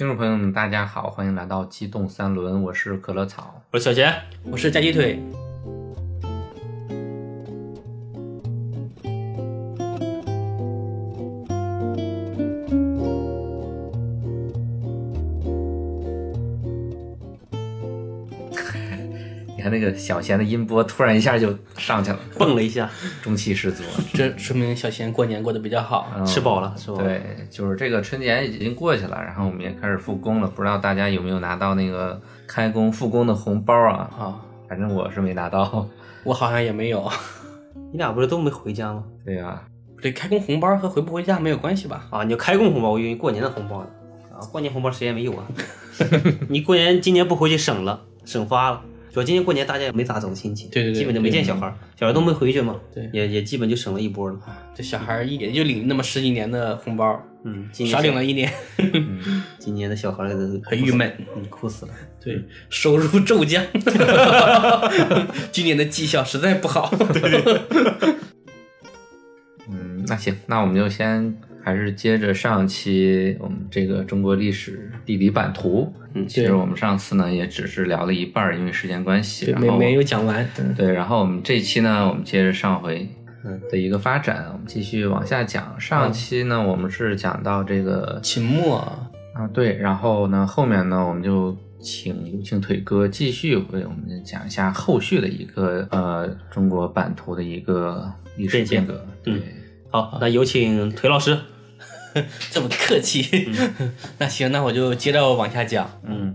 听众朋友们，大家好，欢迎来到机动三轮，我是可乐草。我是小贤，我是炸鸡腿，小贤的音波突然一下就上去了，蹦了一下，中气十足。这说明小贤过年过得比较好。嗯吃饱了，是吧。对，就是这个春节已经过去了，然后我们也开始复工了。不知道大家有没有拿到那个开工复工的红包啊？啊，反正我是没拿到。我好像也没有。你俩不是都没回家吗？对呀、这开工红包和回不回家没有关系吧？啊，你就开工红包，我以为你过年的红包呢。啊，过年红包谁也没有啊。你过年今年不回去省了，省发了。主要今年过年大家也没咋走亲戚，对对对基本就没见小孩儿，小孩儿都没回去嘛，对也也基本就省了一波了。这小孩儿一也就领那么十几年的红包，嗯，今年少领了一年，今年的小孩儿很郁闷。嗯，哭死了。对，收入骤降，今年的绩效实在不好。嗯，那行，那我们就先还是接着上期我们这个中国历史地理版图。嗯其实我们上次呢也只是聊了一半儿，因为时间关系，然后没没有讲完。对，然后我们这期呢，我们接着上回嗯的一个发展，我们继续往下讲。上期呢，我们是讲到这个秦末啊，对，然后呢，后面呢，我们就请有请腿哥继续为我们讲一下后续的一个呃中国版图的一个历史变革。对，嗯好，那有请腿老师。这么客气，那行，那我就接着往下讲。嗯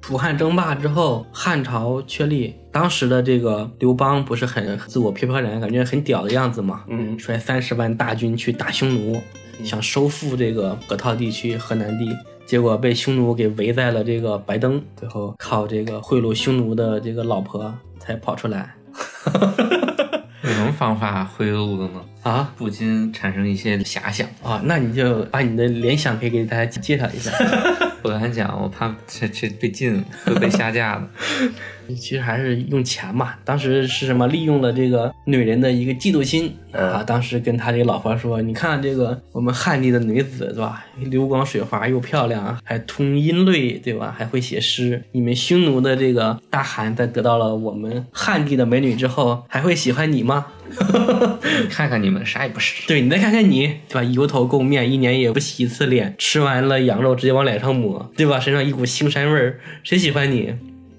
楚汉争霸之后，汉朝确立，当时的这个刘邦不是很自我飘飘然，感觉很屌的样子嘛？嗯率三十万大军去打匈奴，想收复这个河套地区、河南地，结果被匈奴给围在了这个白登，最后靠这个贿赂匈奴的这个老婆才跑出来 有什么方法贿赂的呢？啊不禁产生一些遐想。啊！那你就把你的联想可以给大家介绍一下。不敢讲，我怕这这被禁，会被下架的。其实还是用钱嘛。当时是什么？利用了这个女人的一个嫉妒心、啊。当时跟他这个老婆说：“你看这个我们汉地的女子，对吧？流光水滑又漂亮，还通音律，对吧？还会写诗。你们匈奴的这个大汗，在得到了我们汉地的美女之后，还会喜欢你吗？你 看看你们啥也不是。对你再看看你，对吧？油头垢面，一年也不洗一次脸，吃完了羊肉直接往脸上抹，对吧？身上一股腥膻味儿，谁喜欢你？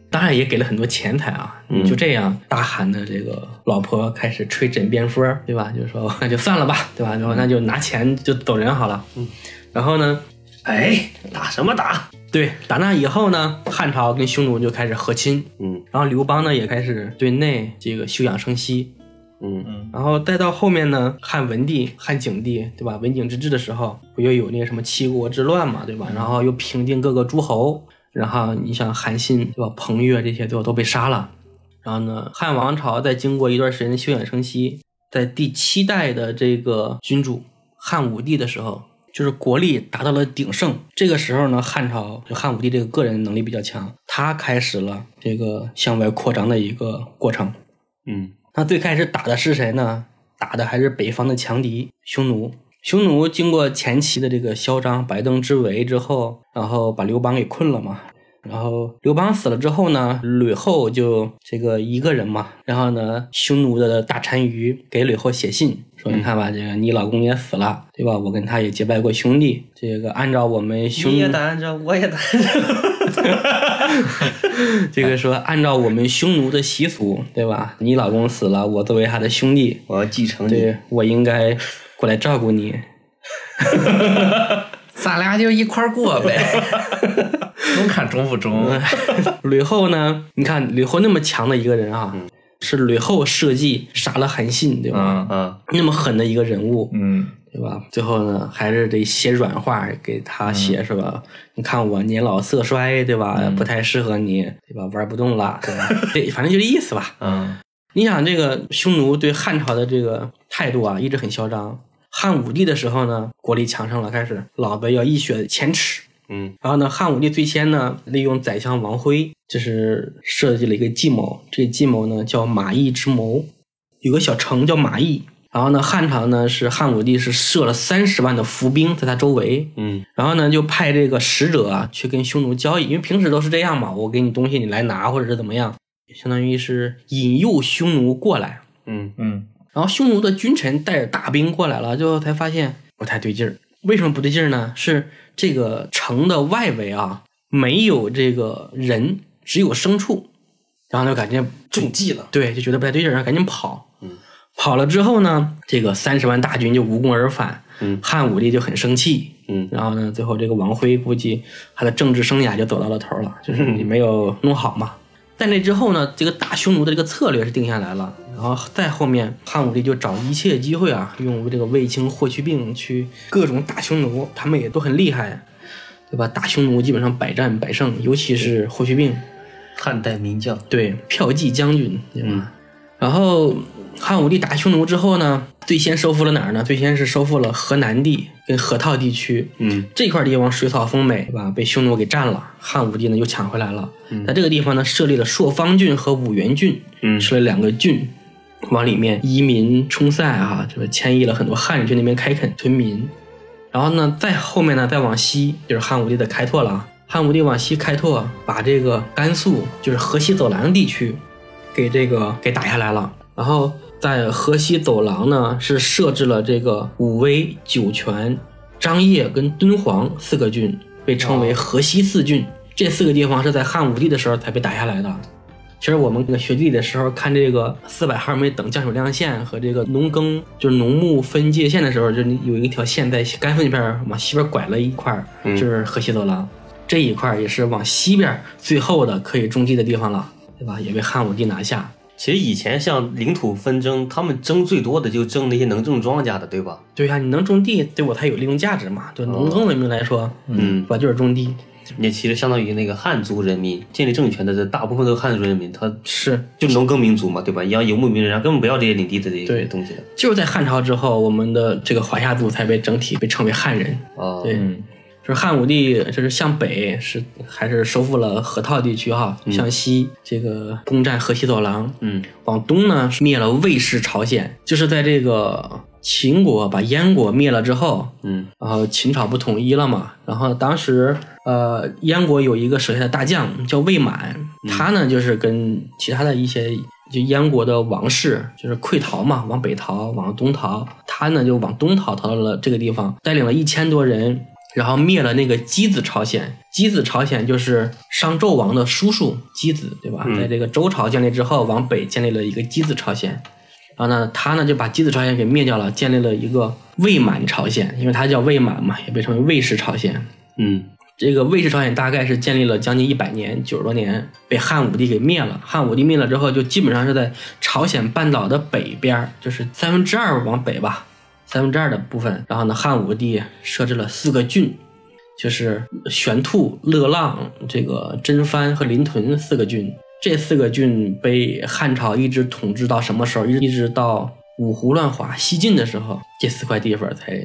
当然也给了很多钱财啊。嗯就这样，大汗的这个老婆开始吹枕边风，对吧？就说那 就算了吧，对吧？然后那就拿钱就走人好了。嗯，然后呢，哎，打什么打？对，打那以后呢，汉朝跟匈奴就开始和亲，嗯然后刘邦呢也开始对内这个休养生息，嗯然后再到后面呢，汉文帝、汉景帝，对吧？文景之治的时候，不又有那个什么七国之乱嘛，对吧？然后又平定各个诸侯，然后你像韩信，对吧？彭越这些最后都被杀了。然后呢，汉王朝在经过一段时间的休养生息，在第七代的这个君主汉武帝的时候，就是国力达到了鼎盛。这个时候呢，汉朝就汉武帝这个个人能力比较强，他开始了这个向外扩张的一个过程。嗯那最开始打的是谁呢？打的还是北方的强敌匈奴。匈奴经过前期的这个嚣张、白登之围之后，然后把刘邦给困了嘛。然后刘邦死了之后呢，吕后就这个一个人嘛。然后呢，匈奴的大单于给吕后写信说：“你看吧，这个你老公也死了，对吧？我跟他也结拜过兄弟。这个按照我们匈你也奴打着，我也打着。这个说按照我们匈奴的习俗，对吧？你老公死了，我作为他的兄弟，我要继承你。对我应该过来照顾你。咱俩就一块儿过呗，能看中不中？吕后呢？你看吕后那么强的一个人啊，是吕后设计杀了韩信，对吧？嗯嗯，那么狠的一个人物，嗯对吧？最后呢，还是得写软话给他写，是吧？你看我年老色衰，对吧？不太适合你，对吧？玩不动了，对吧？对，反正就这意思吧。嗯你想，这个匈奴对汉朝的这个态度啊，一直很嚣张。汉武帝的时候呢，国力强盛了，开始老子要一雪前耻。嗯然后呢，汉武帝最先呢，利用宰相王辉，就是设计了一个计谋。这个计谋呢叫马邑之谋，有个小城叫马邑，然后呢，汉朝呢是汉武帝是设了三十万的伏兵在他周围，嗯然后呢就派这个使者啊去跟匈奴交易，因为平时都是这样嘛，我给你东西你来拿或者是怎么样，相当于是引诱匈奴过来。嗯嗯然后匈奴的君臣带着大兵过来了，最后才发现不太对劲儿。为什么不对劲儿呢？是这个城的外围啊没有这个人，只有牲畜，然后就感觉中计了。对，就觉得不太对劲儿，然后赶紧跑。嗯，跑了之后呢，这个三十万大军就无功而返。嗯汉武帝就很生气。嗯然后呢，最后这个王辉估计他的政治生涯就走到了头了，就是你没有弄好嘛。在那之后呢，这个打匈奴的这个策略是定下来了，然后再后面汉武帝就找一切机会啊，用这个卫青、霍去病去各种打匈奴，他们也都很厉害，对吧？打匈奴基本上百战百胜，尤其是霍去病，汉代名将。对，骠骑将军，对吧？嗯然后汉武帝打匈奴之后呢，最先收复了哪儿呢？最先是收复了河南地跟河套地区。嗯这块地方水草丰美，对吧？被匈奴给占了，汉武帝呢又抢回来了。在这个地方呢，设立了朔方郡和五原郡，嗯设了两个郡，往里面移民充塞啊，就是迁移了很多汉人去那边开垦屯民。然后呢，再后面呢，再往西就是汉武帝的开拓了啊。汉武帝往西开拓，把这个甘肃就是河西走廊地区给这个给打下来了。然后在河西走廊呢，是设置了这个武威、酒泉、张掖跟敦煌四个郡，被称为河西四郡。这四个地方是在汉武帝的时候才被打下来的。其实我们那个学地理的时候看这个四百毫米等降水量线和这个农耕就是农牧分界线的时候，就有一条线在甘肃那边往西边拐了一块就是河西走廊。这一块也是往西边最后的可以种地的地方了，对吧？也被汉武帝拿下。其实以前像领土纷争，他们争最多的就争那些能种庄稼的，对吧？对呀、你能种地，对我才有利用价值嘛。对农耕文明来说，嗯对，吧？就是种地，也其实相当于那个汉族人民建立政权的，这大部分都是汉族人民，他是就农耕民族嘛，对吧？一样游牧民族，人家根本不要这些领地的这些东西的。就是在汉朝之后，我们的这个华夏族才被整体被称为汉人。哦，对，嗯就是汉武帝，就是向北是还是收复了河套地区哈，向西这个攻占河西走廊，嗯。往东呢是灭了魏氏朝鲜，就是在这个秦国把燕国灭了之后，嗯。然后秦朝不统一了嘛，然后当时呃燕国有一个手下的大将叫魏满，他呢就是跟其他的一些就燕国的王室就是溃逃嘛，往北逃，往东逃，他呢就往东逃，逃到了这个地方，带领了一千多人。然后灭了那个箕子朝鲜，箕子朝鲜就是商纣王的叔叔箕子，对吧？嗯在这个周朝建立之后，往北建立了一个箕子朝鲜。然后呢，他呢就把箕子朝鲜给灭掉了，建立了一个魏满朝鲜，因为他叫魏满嘛，也被称为魏氏朝鲜。嗯这个魏氏朝鲜大概是建立了将近一百年，九十多年，被汉武帝给灭了。汉武帝灭了之后，就基本上是在朝鲜半岛的北边，就是三分之二往北吧，三分之二的部分。然后呢，汉武帝设置了四个郡，就是玄兔、乐浪、这个真藩和临屯四个郡。这四个郡被汉朝一直统治到什么时候？一直到五胡乱华、西晋的时候，这四块地方才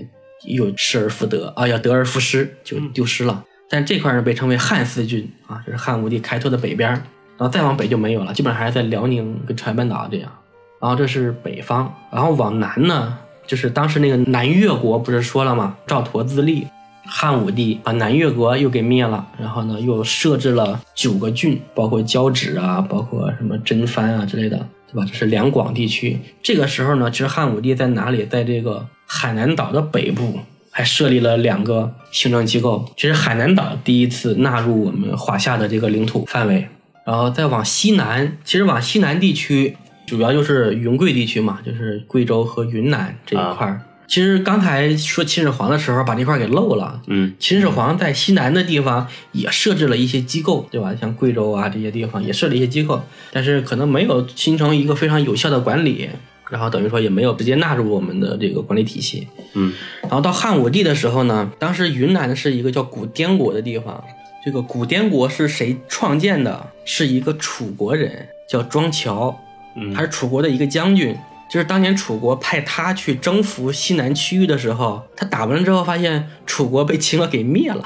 又失而复得啊，要得而复失，就丢失了。但这块呢被称为汉四郡啊，这是汉武帝开拓的北边儿，然后再往北就没有了，基本上还是在辽宁跟朝鲜半岛这样。然后这是北方，然后往南呢，就是当时那个南越国不是说了吗？赵佗自立，汉武帝把南越国又给灭了，然后呢又设置了九个郡，包括交趾啊，包括什么真藩啊之类的，对吧？这是两广地区。这个时候呢，其实汉武帝在哪里？在这个海南岛的北部还设立了两个行政机构。其实海南岛第一次纳入我们华夏的这个领土范围，然后再往西南，其实往西南地区主要就是云贵地区嘛，就是贵州和云南这一块儿。其实刚才说秦始皇的时候，把这块儿给漏了。嗯秦始皇在西南的地方也设置了一些机构，对吧？像贵州啊这些地方也设了一些机构，但是可能没有形成一个非常有效的管理，然后等于说也没有直接纳入我们的这个管理体系。嗯然后到汉武帝的时候呢，当时云南是一个叫古滇国的地方。这个古滇国是谁创建的？是一个楚国人，叫庄乔，嗯他是楚国的一个将军。就是当年楚国派他去征服西南区域的时候，他打完了之后发现楚国被秦国给灭了，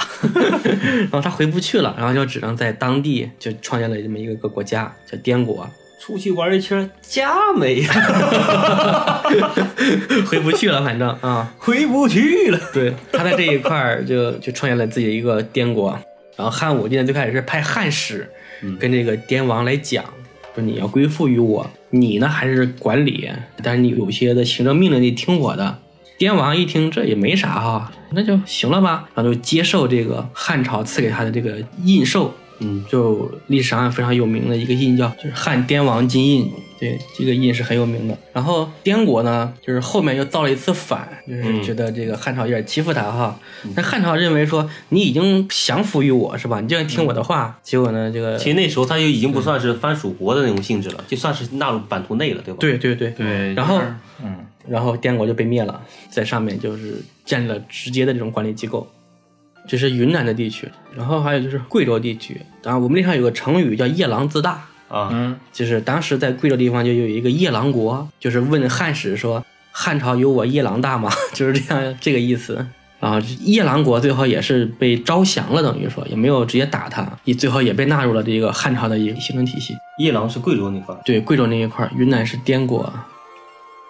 然后他回不去了，然后就只能在当地就创建了这么一个个国家叫滇国。出去玩一圈，家没了，回不去了，反正啊，回不去了。对，他在这一块儿就就创建了自己的一个滇国。然后汉武帝呢，最开始是派汉使跟这个滇王来讲，说你要归附于我，你呢还是管理，但是你有些的行政命令你听我的。滇王一听这也没啥哈，那就行了吧，然后就接受这个汉朝赐给他的这个印绶。嗯，就历史上非常有名的一个印叫就是汉滇王金印，对，这个印是很有名的。然后滇国呢，就是后面又造了一次反，就是觉得这个汉朝有点欺负他哈。但汉朝认为说你已经降服于我是吧？你就要听我的话。结果呢，这个其实那时候他就已经不算是藩属国的那种性质了，就算是纳入版图内了，对吧？对对对对，然后嗯，然后滇国就被灭了，在上面就是建立了直接的这种管理机构。这是云南的地区，然后还有就是贵州地区。当然，我们历史上有个成语叫“夜郎自大”，啊，嗯，就是当时在贵州地方就有一个夜郎国，就是问汉使说：“汉朝有我夜郎大吗？” 就是这样这个意思。然后夜郎国最后也是被招降了，等于说也没有直接打他，也最后也被纳入了这个汉朝的一个行政体系。夜郎是贵州那块儿，对，贵州那一块儿，云南是滇国。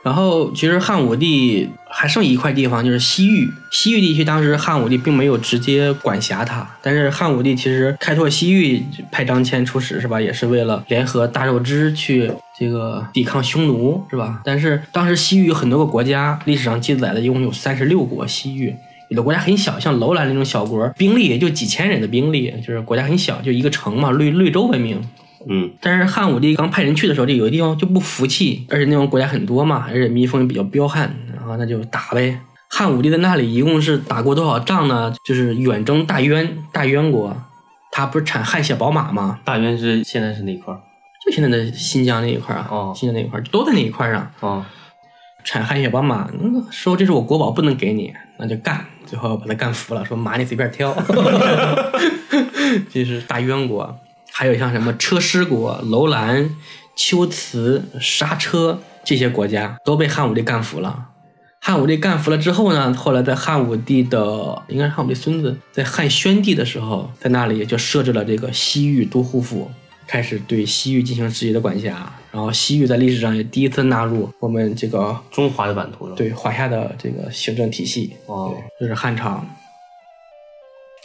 然后其实汉武帝还剩一块地方，就是西域。西域地区当时汉武帝并没有直接管辖它，但是汉武帝其实开拓西域，派张骞出使是吧，也是为了联合大肉支去这个抵抗匈奴是吧？但是当时西域有很多个国家，历史上记载的一共有三十六国。西域有的国家很小，像楼兰那种小国，兵力也就几千人的兵力，就是国家很小，就一个城嘛，绿绿洲文明。嗯，但是汉武帝刚派人去的时候，这有的地方就不服气，而且那种国家很多嘛，而且民风也比较彪悍，然后那就打呗。汉武帝在那里一共是打过多少仗呢？就是远征大渊，大渊国，他不是产汗血宝马吗？大渊是现在是哪一块？就现在的新疆那一块啊，哦新疆那一块都在那一块上啊，产汗血宝马，那说这是我国宝，不能给你，那就干，最后把他干服了，说马你随便挑，这是大渊国。还有像什么车师国、楼兰、龟兹、莎车这些国家都被汉武帝干服了。汉武帝干服了之后呢，后来在汉武帝的应该是汉武帝孙子在汉宣帝的时候，在那里就设置了这个西域都护府，开始对西域进行直接的管辖。然后西域在历史上也第一次纳入我们这个中华的版图了。，对华夏的这个行政体系。哦，这是汉朝。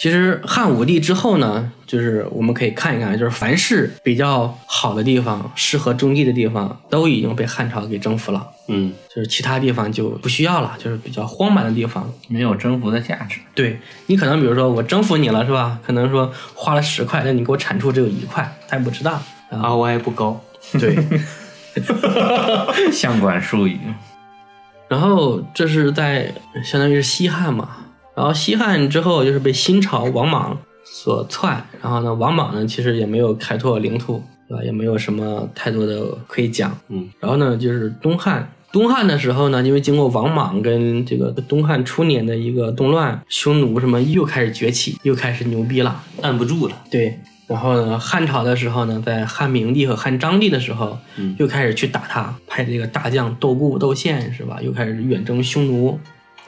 其实汉武帝之后呢，就是我们可以看一看，就是凡是比较好的地方、适合种地的地方，都已经被汉朝给征服了。嗯，就是其他地方就不需要了，就是比较荒蛮的地方。没有征服的价值。对你可能比如说我征服你了是吧？可能说花了十块，但你给我产出只有一块，他也不知道。然后 ROI 不高。对，相关术语，然后这是在相当于是西汉嘛，然后西汉之后就是被新朝王莽所篡，然后呢，王莽呢其实也没有开拓领土，对吧？也没有什么太多的可以讲。嗯，然后呢，就是东汉，东汉的时候呢，因为经过王莽跟这个东汉初年的一个动乱，匈奴什么又开始崛起，又开始牛逼了。按不住了。对，然后呢，汉朝的时候呢，在汉明帝和汉章帝的时候，嗯又开始去打他，派这个大将窦固、窦宪是吧？又开始远征匈奴。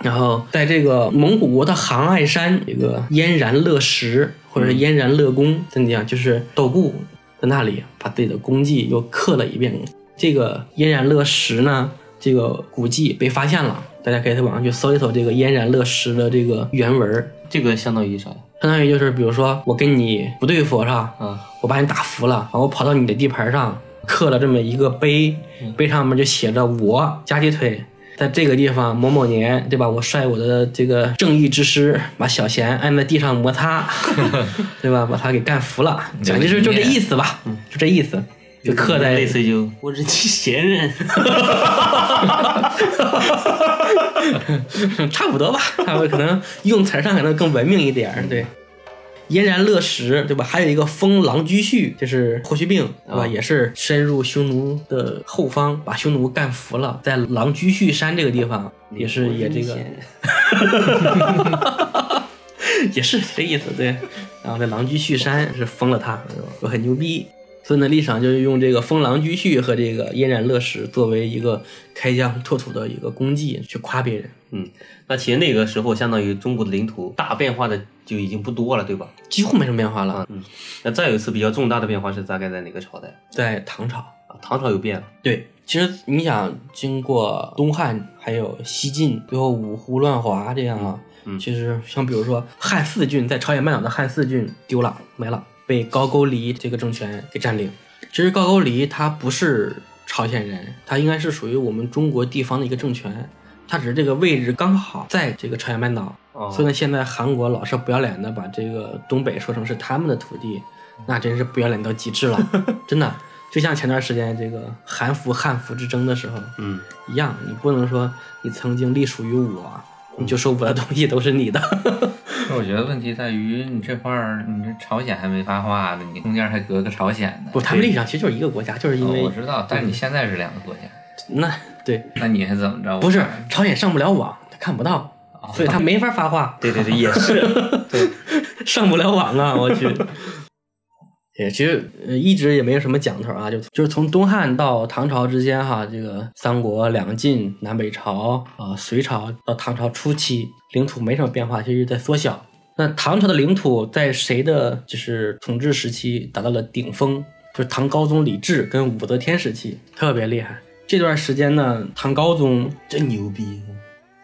然后在这个蒙古国的杭爱山，这个燕然乐石或者是燕然乐宫，怎么讲？就是窦固在那里把自己的功绩又刻了一遍。这个燕然乐石呢，这个古迹被发现了，大家可以在网上去搜一搜这个燕然乐石的这个原文。这个相当于啥？相当于就是，比如说我跟你不对付是吧？啊，我把你打服了，然后我跑到你的地盘上，刻了这么一个碑，碑上面就写着我夹鸡腿，在这个地方某某年，对吧？我率我的这个正义之师，把小贤按在地上摩擦，对吧？把他给干服了，讲的就是就这意思吧，就这意思，就刻在类似于就我是你闲人。差不多吧，差不多可能用词上可能更文明一点，对。燕然乐石，对吧？还有一个封狼居胥，就是霍去病，对吧？啊也是深入匈奴的后方，把匈奴干服了，在狼居胥山这个地方，也是也这个，也是这意思，对。然后在狼居胥山是封了他，说很牛逼。所以呢，历史上就是用这个封狼居胥和这个嫣然乐石作为一个开疆拓土的一个功绩去夸别人。嗯，那其实那个时候，相当于中国的领土大变化的就已经不多了，对吧？几乎没什么变化了。嗯，那再有一次比较重大的变化是大概在哪个朝代在唐朝，啊？唐朝又变了。对，其实你想，经过东汉还有西晋，最后五胡乱华这样啊，嗯其实像比如说汉四郡，在朝鲜半岛的汉四郡丢了没了，被高句丽这个政权给占领。其实高句丽它不是朝鲜人，它应该是属于我们中国地方的一个政权，它只是这个位置刚好在这个朝鲜半岛。哦所以呢，现在韩国老是不要脸的把这个东北说成是他们的土地，那真是不要脸到极致了，真的。就像前段时间这个韩服汉服之争的时候嗯，一样，你不能说你曾经隶属于我，你就说我的东西都是你的。我觉得问题在于你这块儿，你这朝鲜还没发话呢，你中间还隔个朝鲜呢。不，他们历史上其实就是一个国家，就是因哦为、我知道，但是你现在是两个国家，那对，那你还怎么着？不是朝鲜上不了网，他看不到，所以他没法发话。对对对，也是。对，上不了网啊！我去。也其实呃一直也没有什么讲头啊，就就是从东汉到唐朝之间哈，这个三国、两晋、南北朝啊、隋朝到唐朝初期，领土没什么变化，其实在缩小。那唐朝的领土在谁的就是统治时期达到了顶峰？就是唐高宗李治跟武则天时期，特别厉害。这段时间呢，唐高宗真牛逼。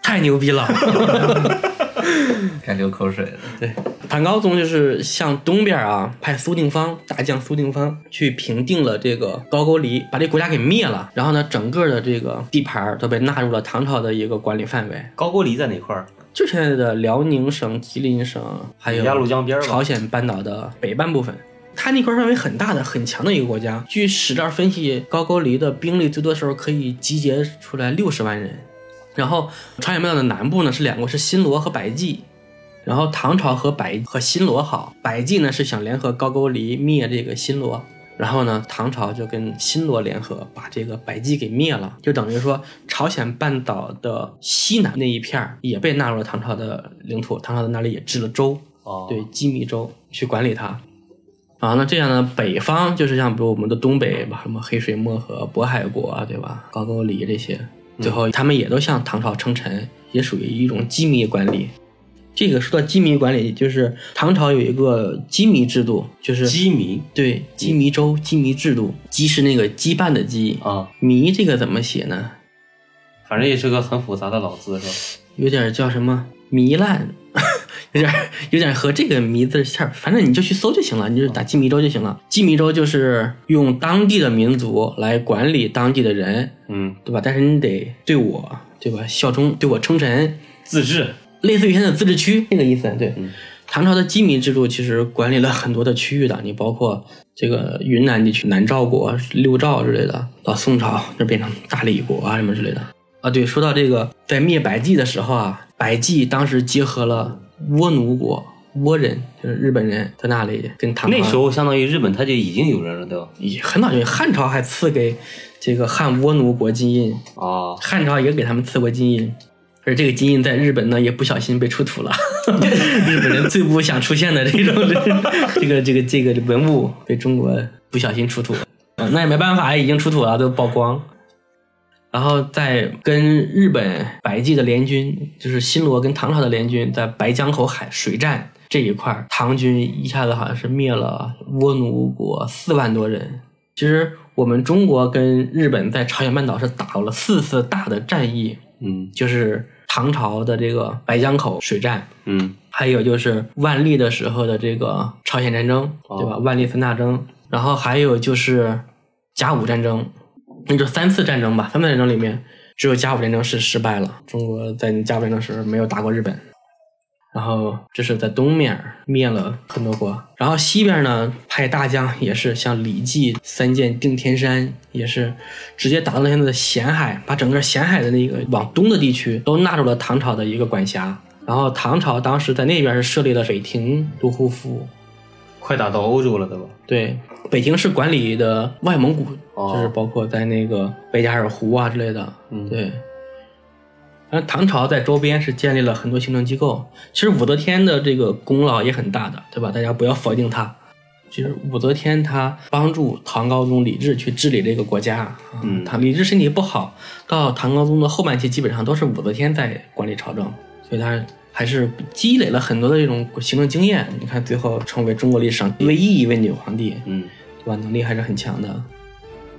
太牛逼了。该流口水了。对，唐高宗就是向东边啊派苏定方大将苏定方去平定了这个高句丽，把这国家给灭了。然后呢，整个的这个地盘都被纳入了唐朝的一个管理范围，高句丽在哪块儿？就现在的辽宁省、吉林省，还有鸭绿江边儿朝鲜半岛的北半部分。它那块范围很大的、很强的一个国家。据史料分析，高句丽的兵力最多时候可以集结出来六十万人。然后朝鲜半岛的南部呢是两个，是新罗和百济。然后唐朝和百和新罗好，百济呢是想联合高句丽灭这个新罗，然后呢唐朝就跟新罗联合把这个百济给灭了，就等于说朝鲜半岛的西南那一片儿也被纳入了唐朝的领土，唐朝在那里也置了州，哦，对，机密州去管理它。啊，那这样呢，北方就是像比如我们的东北吧，什么黑水漠河、渤海国啊，对吧？高句丽这些，最后他们也都向唐朝称臣，也属于一种机密管理。这个说到机密管理，就是唐朝有一个机密制度，就是机迷对机密州、机密制度，羁是那个羁绊的羁，啊，迷这个怎么写呢？反正也是个很复杂的老字，是吧？有点叫什么糜烂，有点有点和这个迷字馅儿，反正你就去搜就行了，你就打鸡糜州就行了。鸡糜州就是用当地的民族来管理当地的人，嗯，对吧？但是你得对我，对吧？效忠，对我称臣，自治。类似于现在的自治区那个意思。对，嗯唐朝的鸡糜制度其实管理了很多的区域的，你包括这个云南地区南诏国、六诏之类的，到宋朝就变成大理国啊什么之类的。啊，对，说到这个，在灭百济的时候啊，百济当时结合了倭奴国，倭人就是日本人在那里跟唐朝那时候相当于日本他就已经有人了，对吧？也很早就汉朝还赐给这个汉倭奴国金印，啊，汉朝也给他们赐过金印，而这个金印在日本呢也不小心被出土了，日本人最不想出现的这种这个这个这个文物被中国不小心出土了，啊那也没办法，已经出土了，都曝光。然后在跟日本百济的联军，就是新罗跟唐朝的联军，在白江口海水战这一块儿，唐军一下子好像是灭了倭奴国四万多人。其实我们中国跟日本在朝鲜半岛是打了四次大的战役，嗯就是唐朝的这个白江口水战，嗯还有就是万历的时候的这个朝鲜战争，对吧？哦万历三大征，然后还有就是甲午战争，那就三次战争吧。三次战争里面，只有甲午战争是失败了，中国在甲午战争时没有打过日本。然后这是在东面灭了很多国，然后西边呢派大将也是像李绩三箭定天山，也是直接打到了现在的咸海，把整个咸海的那个往东的地区都纳入了唐朝的一个管辖。然后唐朝当时在那边是设立了北庭都护府，快打到欧洲了，对吧？对，北京市管理的外蒙古，哦就是包括在那个贝加尔湖啊之类的。嗯对。而唐朝在周边是建立了很多行政机构，其实武则天的这个功劳也很大的，对吧？大家不要否定她。其实武则天她帮助唐高宗李治去治理这个国家，啊嗯唐李治身体不好，到唐高宗的后半期基本上都是武则天在管理朝政，所以她还是积累了很多的这种行政经验。你看，最后成为中国历史上唯一一位女皇帝，嗯对吧？能力还是很强的。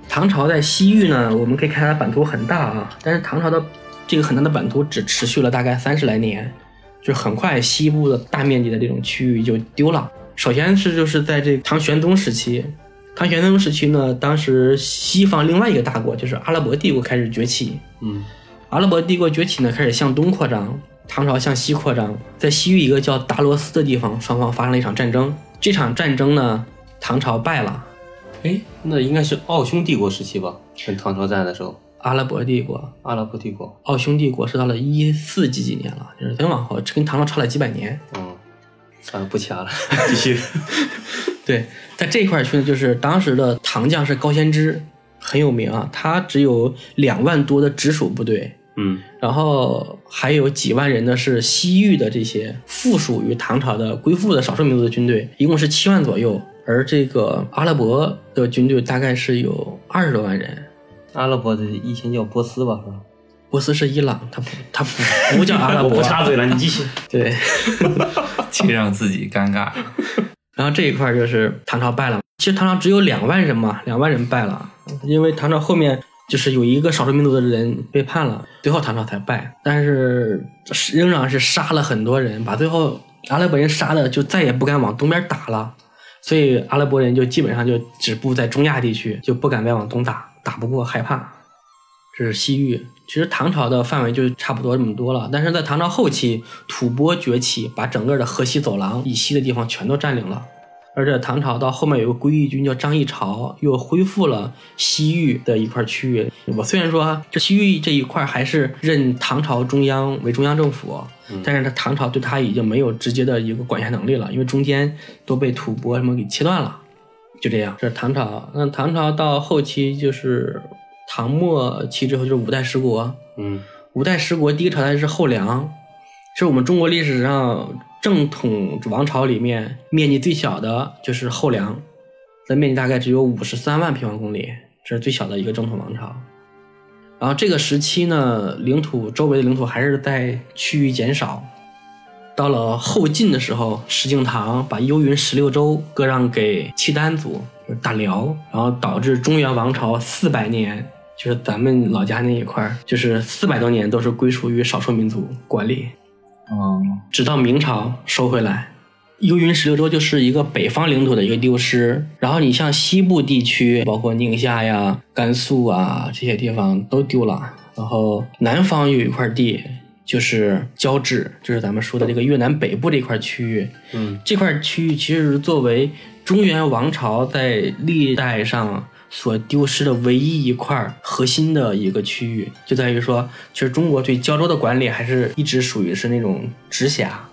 唐朝在西域呢，我们可以看它版图很大啊，但是唐朝的这个很大的版图只持续了大概三十来年，就很快西部的大面积的这种区域就丢了。首先是就是在这唐玄宗时期，唐玄宗时期呢，当时西方另外一个大国就是阿拉伯帝国开始崛起，嗯阿拉伯帝国崛起呢，开始向东扩张，唐朝向西扩张，在西域一个叫达罗斯的地方，双方发生了一场战争。这场战争呢，唐朝败了，哎，那应该是奥匈帝国时期吧？跟唐朝战的时候，阿拉伯帝国、阿拉伯帝国。奥匈帝国是到了一四几几年了，就是再往后，跟唐朝差了几百年。嗯，算了，不掐了，继续。对，在这一块区呢，就是当时的唐将是高仙芝，很有名啊，他只有两万多的直属部队，嗯然后还有几万人呢是西域的这些附属于唐朝的归附的少数民族的军队，一共是七万左右。而这个阿拉伯的军队大概是有二十多万人。阿拉伯的以前叫波斯吧，是吧？波斯是伊朗，他不，它不不叫阿拉伯。我不插嘴了，你继续。对，却让自己尴尬。然后这一块就是唐朝败了。其实唐朝只有两万人嘛，两万人败了，因为唐朝后面就是有一个少数民族的人背叛了，最后唐朝才败。但是仍然是杀了很多人，把最后阿拉伯人杀的就再也不敢往东边打了，所以阿拉伯人就基本上就止步在中亚地区，就不敢再往东打，打不过害怕。这是西域，其实唐朝的范围就差不多这么多了。但是在唐朝后期，吐蕃崛起，把整个的河西走廊以西的地方全都占领了。而且唐朝到后面有个归义军叫张议潮，又恢复了西域的一块区域。我虽然说这西域这一块还是任唐朝中央为中央政府，但是他唐朝对他已经没有直接的一个管辖能力了，因为中间都被吐蕃什么给切断了。就这样，这是唐朝。那唐朝到后期就是唐末期之后就是五代十国，嗯五代十国第一个朝代是后梁，是我们中国历史上正统王朝里面面积最小的就是后梁，它面积大概只有五十三万平方公里，这是最小的一个正统王朝。然后这个时期呢，领土周围的领土还是在趋于减少。到了后晋的时候，石敬瑭把幽云十六州割让给契丹族，就是大辽，然后导致中原王朝四百年，就是咱们老家那一块，就是四百多年都是归属于少数民族管理，哦，直到明朝收回来。幽云十六州就是一个北方领土的一个丢失，然后你像西部地区，包括宁夏呀、甘肃啊这些地方都丢了，然后南方有一块地就是交趾，就是咱们说的这个越南北部这块区域，嗯。这块区域其实是作为中原王朝在历代上所丢失的唯一一块核心的一个区域，就在于说，其实中国对胶州的管理还是一直属于是那种直辖，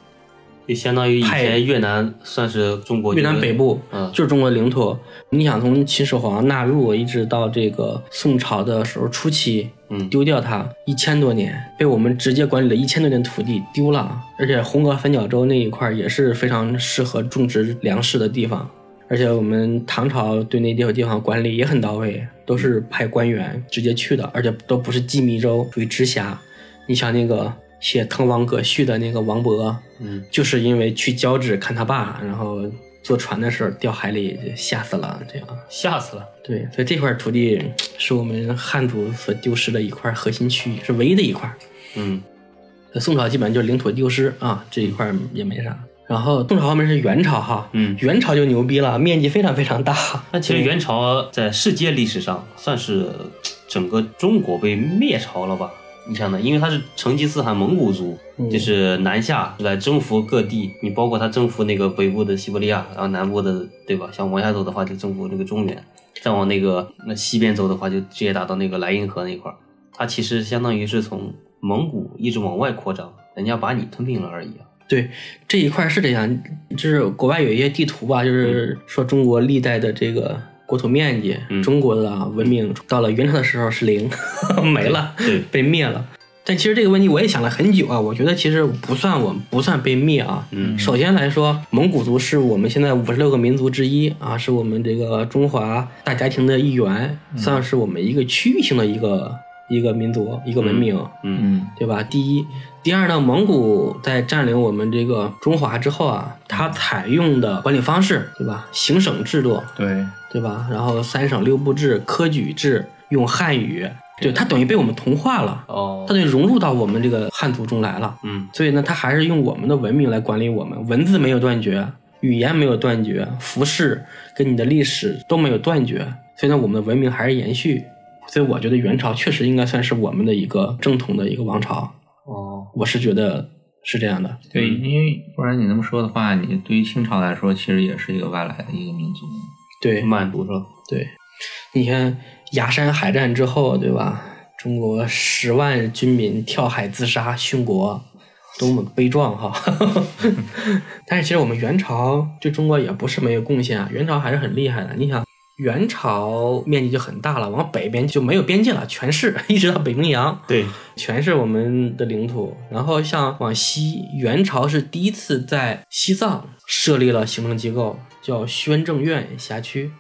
就相当于以前越南算是中国越南北部嗯就是中国的领土。你想从秦始皇纳入一直到这个宋朝的时候初期，嗯丢掉它一千多年，被我们直接管理了一千多年土地丢了，而且红河三角洲那一块也是非常适合种植粮食的地方，而且我们唐朝对那地方地方管理也很到位，都是派官员直接去的，而且都不是羁縻州，属于直辖。你像那个写《滕王阁序》的那个王勃，嗯就是因为去交趾看他爸，然后坐船的时候掉海里吓死了，这样。吓死了。对，所以这块土地是我们汉族所丢失的一块核心区域，是唯一的一块。嗯宋朝基本上就是领土丢失啊，这一块也没啥。然后宋朝后面是元朝哈，嗯元朝就牛逼了，面积非常非常大。那其实元朝在世界历史上算是整个中国被灭朝了吧？你想呢？因为他是成吉思汗蒙古族，嗯就是南下来征服各地。你包括他征服那个北部的西伯利亚，然后南部的对吧？想往下走的话，就征服那个中原，再往那个那西边走的话，就直接打到那个莱茵河那块儿。它其实相当于是从蒙古一直往外扩张，人家把你吞并了而已啊。对这一块是这样，就是国外有一些地图吧，就是说中国历代的这个国土面积，嗯中国的文明到了元朝的时候是零，没了，对被灭了。但其实这个问题我也想了很久啊，我觉得其实不算我们不算被灭啊。嗯首先来说，蒙古族是我们现在五十六个民族之一啊，是我们这个中华大家庭的一员，算是我们一个区域性的一个一个民族，一个文明。嗯嗯对吧？第一，第二呢，蒙古在占领我们这个中华之后啊，它采用的管理方式，对吧？行省制度，对，对吧？然后三省六部制、科举制，用汉语，对，它等于被我们同化了，哦它，等于融入到我们这个汉族中来了。嗯所以呢，它还是用我们的文明来管理我们，文字没有断绝，语言没有断绝，服饰跟你的历史都没有断绝，所以呢，我们的文明还是延续。所以我觉得元朝确实应该算是我们的一个正统的一个王朝，哦，我是觉得是这样的。对，因为不然你那么说的话，你对于清朝来说，其实也是一个外来的一个民族。对满族是吧？对，你看崖山海战之后，对吧？中国十万军民跳海自杀殉国，多么悲壮哈！但是其实我们元朝对中国也不是没有贡献啊，元朝还是很厉害的。你想，元朝面积就很大了，往北边就没有边界了，全是 一直到北冰洋，对，全是我们的领土。然后像往西，元朝是第一次在西藏设立了行政机构，叫宣政院辖区。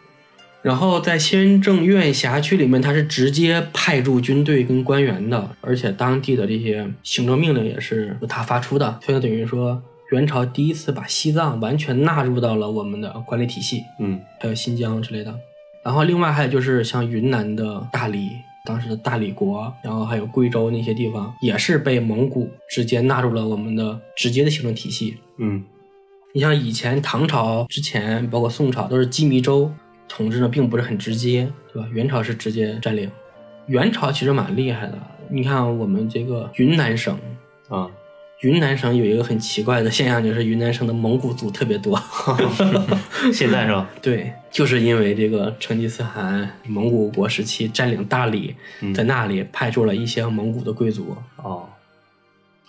然后在宣政院辖区里面，它是直接派驻军队跟官员的，而且当地的这些行政命令也是由他发出的，所以等于说元朝第一次把西藏完全纳入到了我们的管理体系。嗯还有新疆之类的。然后另外还有就是像云南的大理，当时的大理国，然后还有贵州那些地方，也是被蒙古直接纳入了我们的直接的行政体系。嗯你像以前唐朝之前，包括宋朝都是羁縻州统治呢，并不是很直接，对吧？元朝是直接占领。元朝其实蛮厉害的，你看我们这个云南省，啊，云南省有一个很奇怪的现象，就是云南省的蒙古族特别多。现在是吧？对，就是因为这个成吉思汗蒙古国时期占领大理，嗯在那里派驻了一些蒙古的贵族，哦，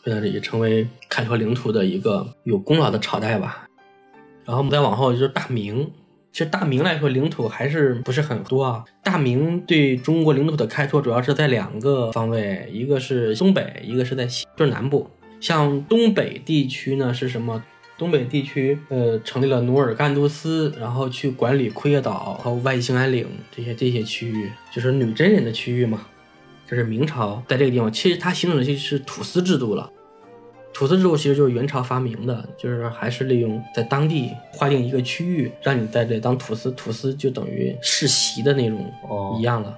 在那里也成为开拓领土的一个有功劳的朝代吧。然后我们再往后就是大明，其实大明来说领土还是不是很多啊。大明对中国领土的开拓主要是在两个方位，一个是东北，一个是在西，就是南部。像东北地区呢是什么？东北地区，呃，成立了努尔干都司，然后去管理库页岛和外兴安岭这些这些区域，就是女真人的区域嘛。这是明朝在这个地方，其实它形成的就是土司制度了。土司制度其实就是元朝发明的，就是还是利用在当地划定一个区域，让你在这当土司，土司就等于世袭的那种哦一样了，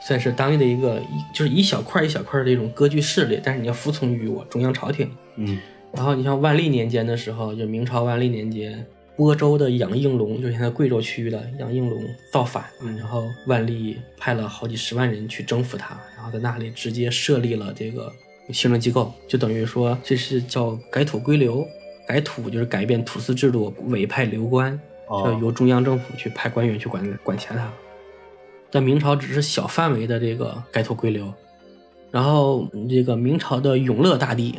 算是当地的一个一就是一小块一小块的一种割据势力，但是你要服从于我中央朝廷。嗯然后你像万历年间的时候，就明朝万历年间，播州的杨应龙，就是现在贵州区域的杨应龙造反，然后万历派了好几十万人去征服他，然后在那里直接设立了这个行政机构，就等于说这是叫改土归流，改土就是改变土司制度，委派流官，哦就由中央政府去派官员去管管辖它。在明朝只是小范围的这个改土归流，然后这个明朝的永乐大帝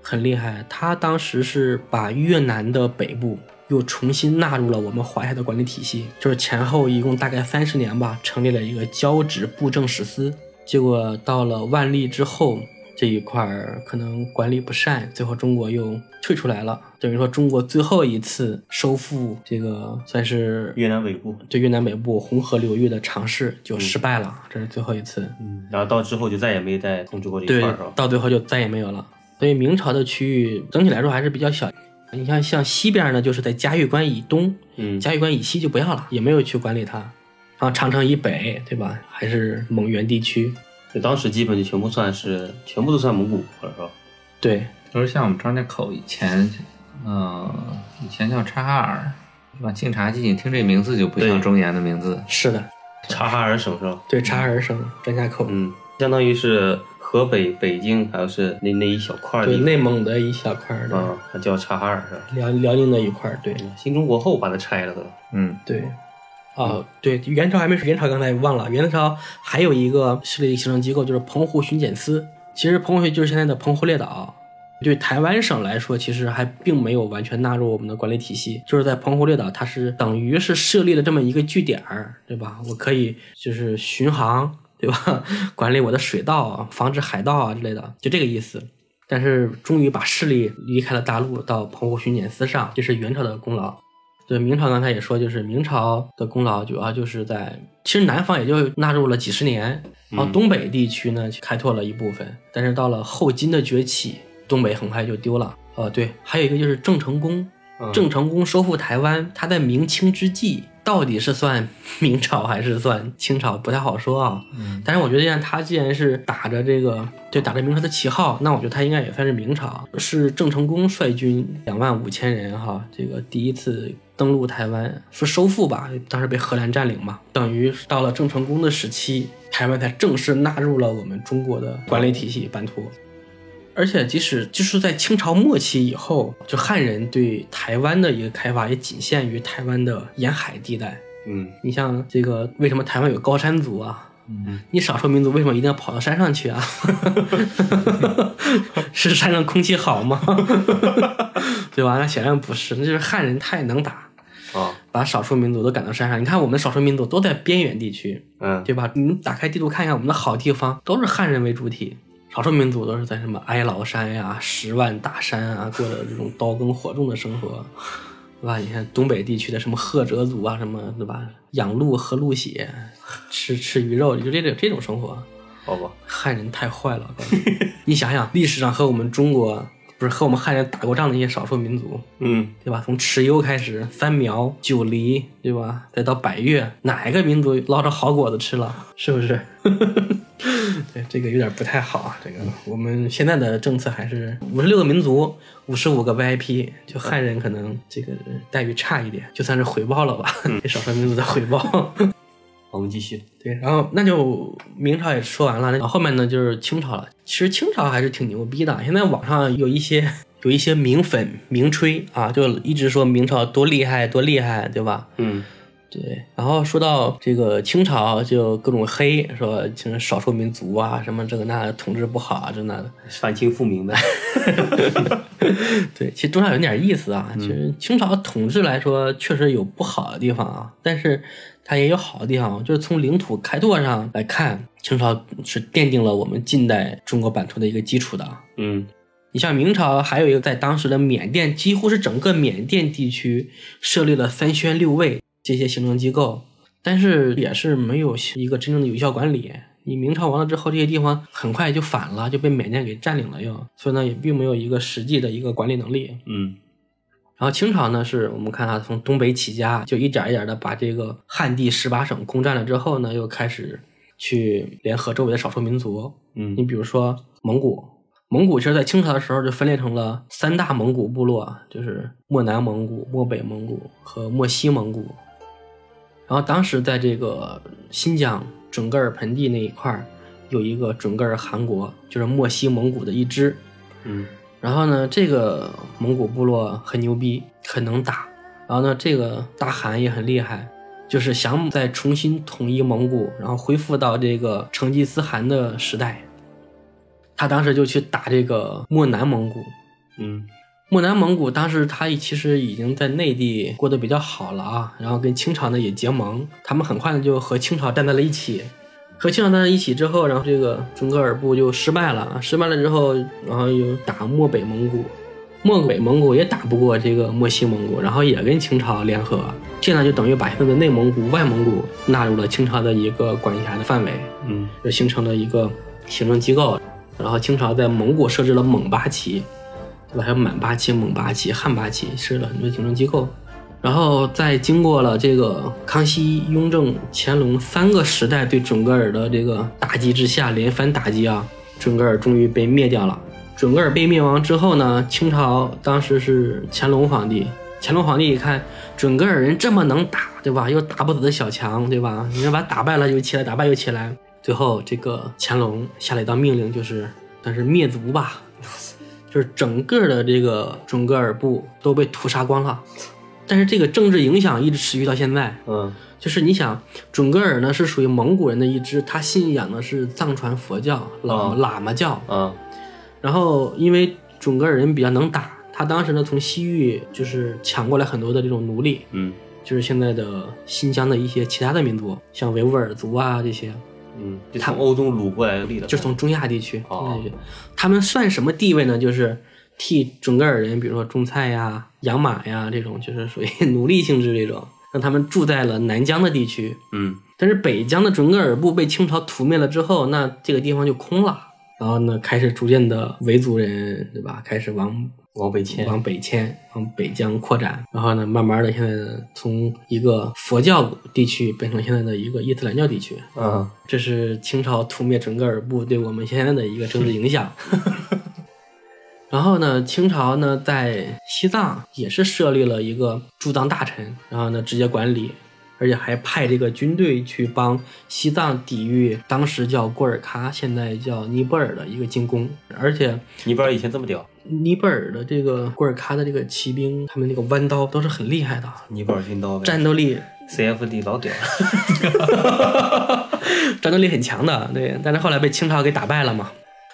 很厉害，他当时是把越南的北部又重新纳入了我们华夏的管理体系，就是前后一共大概三十年吧，成立了一个交趾布政使司。结果到了万历之后，这一块儿可能管理不善，最后中国又退出来了，等于说中国最后一次收复这个算是越南北部，对越南北部红河流域的尝试就失败了，这是最后一次。嗯，然后到之后就再也没再控制过这一对块儿到最后就再也没有了。所以明朝的区域整体来说还是比较小。你像像西边呢，就是在嘉峪关以东，嗯，嘉峪关以西就不要了，也没有去管理它。然后长城以北，对吧？还是蒙元地区。就当时基本就全部算是全部都算蒙古国了是吧？对，就是像我们张家口以前，嗯、以前叫察哈尔，是吧？晋察冀，你听这名字就不像中原的名字。是的，察哈尔省是吧？对，察哈尔省张家口，嗯，相当于是河北、北京还有是那那一小块儿的对，内蒙的一小块儿的，啊，它叫察哈尔是吧？辽辽宁的一块儿，对新中国后把它拆了的。嗯，对。哦，对，元朝还没说，元朝刚才忘了，元朝还有一个势力行政机构就是澎湖巡检司。其实澎湖就是现在的澎湖列岛，对台湾省来说，其实还并没有完全纳入我们的管理体系。就是在澎湖列岛，它是等于是设立了这么一个据点儿，对吧？我可以就是巡航，对吧？管理我的水道啊，防止海盗啊之类的，就这个意思。但是终于把势力离开了大陆，到澎湖巡检司上，这是元朝的功劳。对明朝刚才也说，就是明朝的功劳主要就是在，其实南方也就纳入了几十年，然后东北地区呢开拓了一部分，但是到了后金的崛起，东北很快就丢了。哦，对，还有一个就是郑成功，嗯郑成功收复台湾，他在明清之际到底是算 明朝还是算清朝，不太好说啊。嗯但是我觉得，像他既然是打着这个就打着明朝的旗号，那我觉得他应该也算是明朝。是郑成功率军两万五千人哈，这个第一次登陆台湾，说收复吧，当时被荷兰占领嘛，等于到了郑成功的时期，台湾才正式纳入了我们中国的管理体系版图。而且，即使就是在清朝末期以后，就汉人对台湾的一个开发也仅限于台湾的沿海地带。嗯你像这个，为什么台湾有高山族啊？嗯你少数民族为什么一定要跑到山上去啊？是山上空气好吗？对吧？那显然不是，那就是汉人太能打，啊把少数民族都赶到山上。你看，我们少数民族都在边远地区，嗯对吧？你们打开地图看一下，我们的好地方都是汉人为主体，少数民族都是在什么哀牢山呀、十万大山啊，过着这种刀耕火种的生活，对吧？你看东北地区的什么赫哲族啊，什么对吧？养鹿喝鹿血，吃吃鱼肉，就这种这种生活。好吧汉人太坏了，你想想历史上和我们中国不是和我们汉人打过仗的一些少数民族，嗯对吧？从蚩尤开始，三苗、九黎，对吧？再到百越，哪一个民族捞着好果子吃了？是不是？对，这个有点不太好啊。这个我们现在的政策还是五十六个民族，五十五个 VIP，就汉人可能这个待遇差一点，就算是回报了吧，给少数民族的回报。我们继续对，然后那就明朝也说完了，那后面呢就是清朝了。其实清朝还是挺牛逼的，现在网上有一些有一些明粉明吹啊，就一直说明朝多厉害多厉害，对吧？嗯对，然后说到这个清朝就各种黑，说其实少数民族啊什么这个那的统治不好啊这那的。反清复明的 对，其实多少有点意思啊。其实清朝统治来说，确实有不好的地方啊，但是它也有好的地方。就是从领土开拓上来看，清朝是奠定了我们近代中国版图的一个基础的。嗯你像明朝，还有一个在当时的缅甸，几乎是整个缅甸地区设立了三宣六卫这些行政机构，但是也是没有一个真正的有效管理。你明朝完了之后，这些地方很快就反了，就被缅甸给占领了又，所以呢，也并没有一个实际的一个管理能力。嗯然后清朝呢，是我们看它从东北起家，就一点一点的把这个汉地十八省攻占了之后呢，又开始去联合周围的少数民族。嗯你嗯比如说蒙古，蒙古其实在清朝的时候就分裂成了三大蒙古部落，就是漠南蒙古、漠北蒙古和漠西蒙古。然后当时在这个新疆准噶尔盆地那一块儿，有一个准噶尔汗国，就是漠西蒙古的一支。嗯然后呢，这个蒙古部落很牛逼，很能打。然后呢，这个大汗也很厉害，就是想再重新统一蒙古，然后恢复到这个成吉思汗的时代。他当时就去打这个漠南蒙古。嗯漠南蒙古当时他其实已经在内地过得比较好了啊，然后跟清朝呢也结盟，他们很快的就和清朝站在了一起。和清朝站在一起之后，然后这个准噶尔部就失败了，失败了之后，然后又打漠北蒙古，漠北蒙古也打不过这个漠西蒙古，然后也跟清朝联合，这样就等于把现在的内蒙古、外蒙古纳入了清朝的一个管辖的范围。嗯就形成了一个行政机构。然后清朝在蒙古设置了蒙八旗，对吧？还有满八旗、蒙八旗、汉八旗，设置了很多行政机构。然后在经过了这个康熙、雍正、乾隆三个时代对准噶尔的这个打击之下，连番打击啊，准噶尔终于被灭掉了。准噶尔被灭亡之后呢，清朝当时是乾隆皇帝，乾隆皇帝一看准噶尔人这么能打，对吧？又打不死的小强，对吧？你要把他打败了又起来，打败又起来。最后这个乾隆下了一道命令，就是但是灭族吧，就是整个的这个准噶尔部都被屠杀光了。但是这个政治影响一直持续到现在，嗯。就是你想，准噶尔呢是属于蒙古人的一支，他信仰的是藏传佛教、喇哦喇嘛教，啊然后因为准噶尔人比较能打，他当时呢从西域就是抢过来很多的这种奴隶，嗯。就是现在的新疆的一些其他的民族，像维吾尔族啊这些，嗯，就从欧洲掳过来的就是从中亚地区，哦。他们算什么地位呢？就是替准噶尔人，比如说种菜呀、养马呀这种，就是属于 奴隶性质这种，让他们住在了南疆的地区。嗯但是北疆的准噶尔部被清朝屠灭了之后，那这个地方就空了。然后呢，开始逐渐的维族人，对吧？开始往往北迁，往北迁，往北疆扩展。然后呢，慢慢的，现在，从一个佛教地区变成现在的一个伊斯兰教地区。嗯，这是清朝屠灭准噶尔部对我们现在的一个政治影响。然后呢，清朝呢在西藏也是设立了一个驻藏大臣，然后呢直接管理。而且还派这个军队去帮西藏抵御当时叫郭尔喀，现在叫尼泊尔的一个进攻。而且尼泊尔以前这么屌，尼泊尔的这个郭尔喀的这个骑兵，他们那个弯刀都是很厉害的，尼泊尔军刀呗，战斗力，CFD 老屌 战斗力很强的。对，但是后来被清朝给打败了嘛。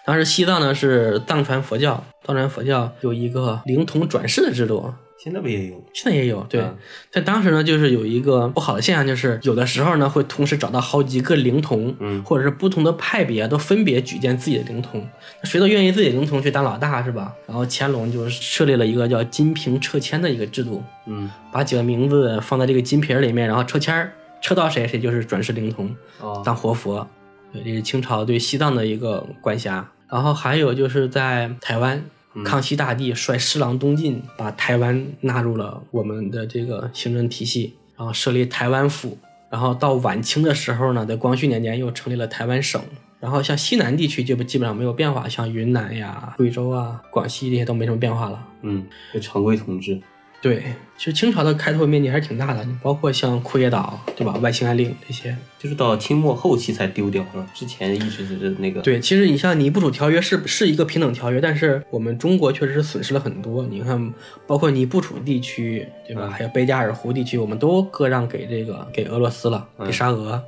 当时西藏呢是藏传佛教，藏传佛教有一个灵童转世的制度。现在不也有？现在也有。对，在当时呢，就是有一个不好的现象，就是有的时候呢，会同时找到好几个灵童，嗯，或者是不同的派别都分别举荐自己的灵童，谁都愿意自己灵童去当老大，是吧？然后乾隆就设立了一个叫金瓶撤签的一个制度，嗯，把几个名字放在这个金瓶里面，然后抽签儿，抽到谁谁就是转世灵童，哦，当活佛。对，这是清朝对西藏的一个管辖。然后还有就是在台湾。康熙大帝率侍郎东进，把台湾纳入了我们的这个行政体系，然后设立台湾府。然后到晚清的时候呢，在光绪年间又成立了台湾省。然后像西南地区就基本上没有变化，像云南呀、贵州啊、广西这些都没什么变化了。嗯，就常规统治。对，其实清朝的开拓面积还是挺大的，包括像库页岛，对吧？外兴安岭这些，就是到清末后期才丢掉，是吧？之前一直是那个。对，其实你像尼布楚条约是是一个平等条约，但是我们中国确实是损失了很多。你看，包括尼布楚地区，对吧？还有贝加尔湖地区，我们都割让给这个给俄罗斯了，给沙俄。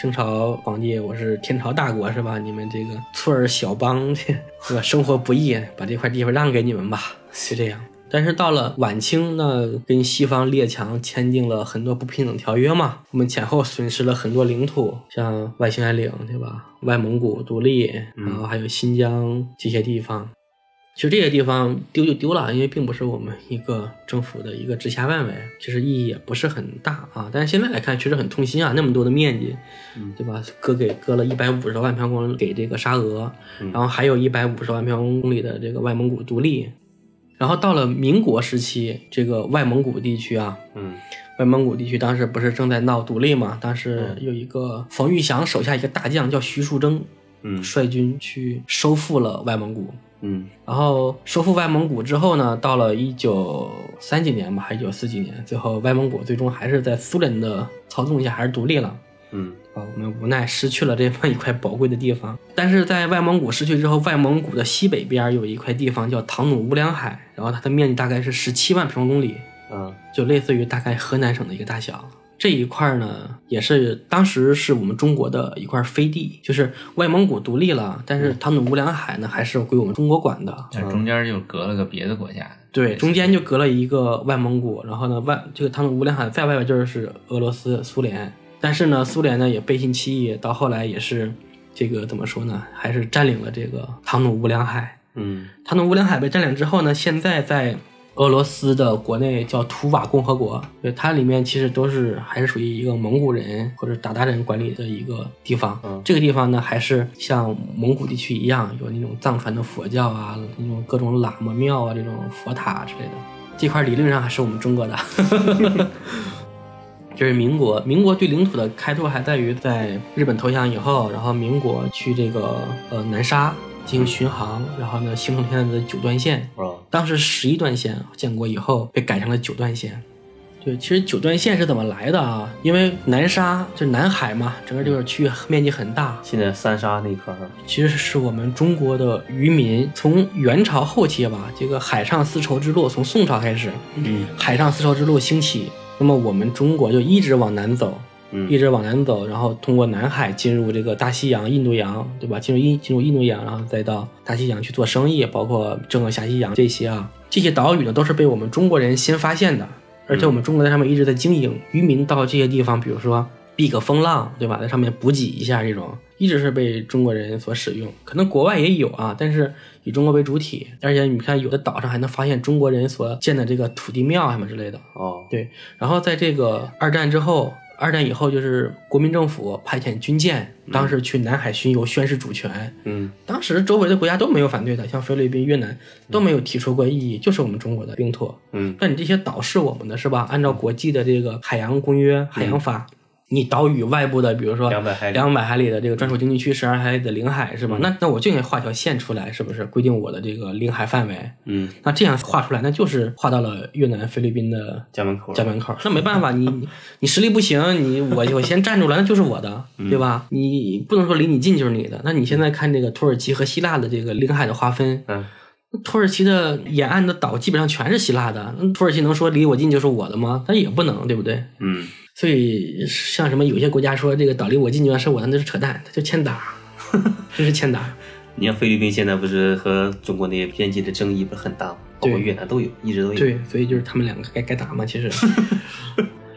清朝皇帝，我是天朝大国，是吧？你们这个村儿小邦，对吧？生活不易，把这块地方让给你们吧，是这样。但是到了晚清，那跟西方列强签订了很多不平等条约嘛，我们前后损失了很多领土，像外兴安岭，对吧？外蒙古独立，然后还有新疆这些地方，其实这些地方丢就丢了，因为并不是我们一个政府的一个直辖范围，其实意义也不是很大啊。但是现在来看，确实很痛心啊，那么多的面积，对吧？割给割了一百五十万平方公里给这个沙俄，然后还有一百五十万平方公里的这个外蒙古独立。然后到了民国时期，这个外蒙古地区啊，嗯，外蒙古地区当时不是正在闹独立嘛？当时有一个冯玉祥手下一个大将叫徐树铮，嗯，率军去收复了外蒙古，嗯，然后收复外蒙古之后呢，到了一九三几年吧，还是一九四几年，最后外蒙古最终还是在苏联的操纵下还是独立了。嗯，啊，我们无奈失去了这么一块宝贵的地方。但是在外蒙古失去之后，外蒙古的西北边有一块地方叫唐努乌梁海，然后它的面积大概是十七万平方公里，嗯，就类似于大概河南省的一个大小。这一块呢，也是当时是我们中国的一块飞地，就是外蒙古独立了，但是唐努乌梁海呢还是归我们中国管的。但中间就隔了个别的国家。对，中间就隔了一个外蒙古，然后呢外这个唐努乌梁海在外边就是俄罗斯、苏联。但是呢，苏联呢也背信弃义，到后来也是，这个怎么说呢？还是占领了这个唐努乌梁海。嗯，唐努乌梁海被占领之后呢，现在在俄罗斯的国内叫图瓦共和国，对，它里面其实都是还是属于一个蒙古人或者鞑靼人管理的一个地方。嗯，这个地方呢，还是像蒙古地区一样，有那种藏传的佛教啊，那种各种喇嘛庙啊，这种佛塔之类的。这块理论上还是我们中国的。就是民国，民国对领土的开拓还在于在日本投降以后，然后民国去这个呃南沙进行巡航，然后呢形成现在的九段线。当时十一段线建国以后被改成了九段线。对，其实九段线是怎么来的啊？因为南沙就是南海嘛，整个这个区域面积很大。现在三沙那块儿，其实是我们中国的渔民从元朝后期吧，这个海上丝绸之路从宋朝开始，嗯，海上丝绸之路兴起。那么我们中国就一直往南走，嗯，一直往南走，然后通过南海进入这个大西洋、印度洋，对吧？进入印进入印度洋，然后再到大西洋去做生意，包括整个下西洋这些啊，这些岛屿呢都是被我们中国人先发现的，而且我们中国在上面一直在经营。渔民到这些地方，比如说避个风浪，对吧？在上面补给一下，这种一直是被中国人所使用。可能国外也有啊，但是以中国为主体。而且你看，有的岛上还能发现中国人所建的这个土地庙什么之类的。哦，对。然后在这个二战之后，二战以后就是国民政府派遣军舰，当时去南海巡游宣示主权。嗯当时周围的国家都没有反对的，像菲律宾、越南都没有提出过异议，就是我们中国的领土。嗯那你这些岛是我们的，是吧？按照国际的这个海洋公约、海洋法，你岛屿外部的，比如说200海里两百海里的这个专属经济区、十二海里的领海，是吧？那那我就应该画条线出来，是不是规定我的这个领海范围？嗯，那这样画出来，那就是画到了越南、菲律宾的家门口家门口。那没办法，你你你实力不行，你我我先站住了，那就是我的，对吧？你不能说离你近就是你的。那你现在看这个土耳其和希腊的这个领海的划分，嗯土耳其的沿岸的岛基本上全是希腊的，那土耳其能说离我近就是我的吗？它也不能，对不对？嗯所以像什么有些国家说这个岛离我近就是我的，那是扯淡，他就欠打，这是欠打。你像菲律宾现在不是和中国那些边界的争议不是很大吗？包括越南都有，一直都有。对，所以就是他们两个该该打嘛，其实。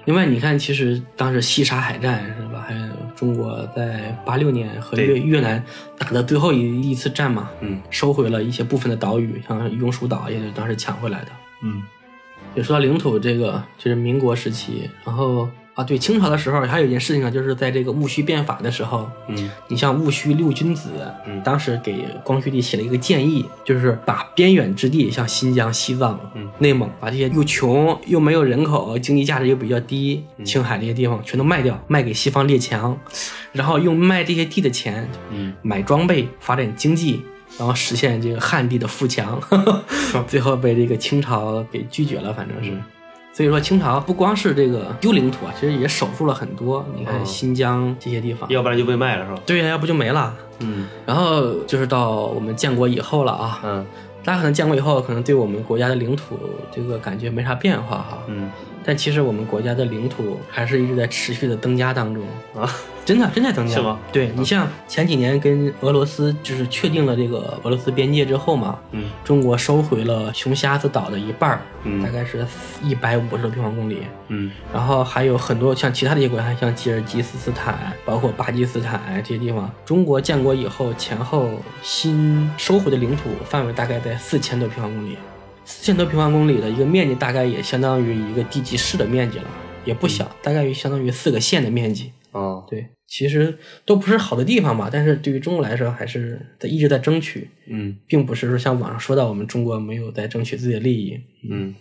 另外，你看，其实当时西沙海战是吧？还有中国在八六年和越越南打的最后一一次战嘛，嗯收回了一些部分的岛屿，像永暑岛也是当时抢回来的。嗯也说到领土这个，就是民国时期，然后啊，对清朝的时候还有一件事情啊，就是在这个戊戌变法的时候，嗯你像戊戌六君子，嗯当时给光绪帝写了一个建议，就是把边远之地，像新疆、西藏、嗯内蒙，把这些又穷又没有人口、经济价值又比较低、嗯青海这些地方全都卖掉，卖给西方列强，然后用卖这些地的钱嗯买装备、发展经济，然后实现这个汉地的富强，最后被这个清朝给拒绝了，反正是。嗯所以说，清朝不光是这个丢领土啊，其实也守住了很多。你看哦。新疆这些地方，要不然就被卖了是吧？对呀，要不就没了。嗯。然后就是到我们建国以后了啊，嗯。大家可能建国以后，可能对我们国家的领土这个感觉没啥变化哈，嗯。但其实我们国家的领土还是一直在持续的增加当中，啊真的真在增加。是吗？对你像前几年跟俄罗斯就是确定了这个俄罗斯边界之后嘛，嗯中国收回了熊瞎子岛的一半儿，嗯大概是一百五十多平方公里。嗯然后还有很多像其他的一些国家，像吉尔吉斯斯坦，包括巴基斯坦这些地方，中国建国以后前后新收回的领土范围大概在四千多平方公里，四千多平方公里的一个面积，大概也相当于一个地级市的面积了，也不小，大概于相当于四个县的面积。哦对，其实都不是好的地方吧，但是对于中国来说，还是在一直在争取，嗯并不是说像网上说到我们中国没有在争取自己的利益。嗯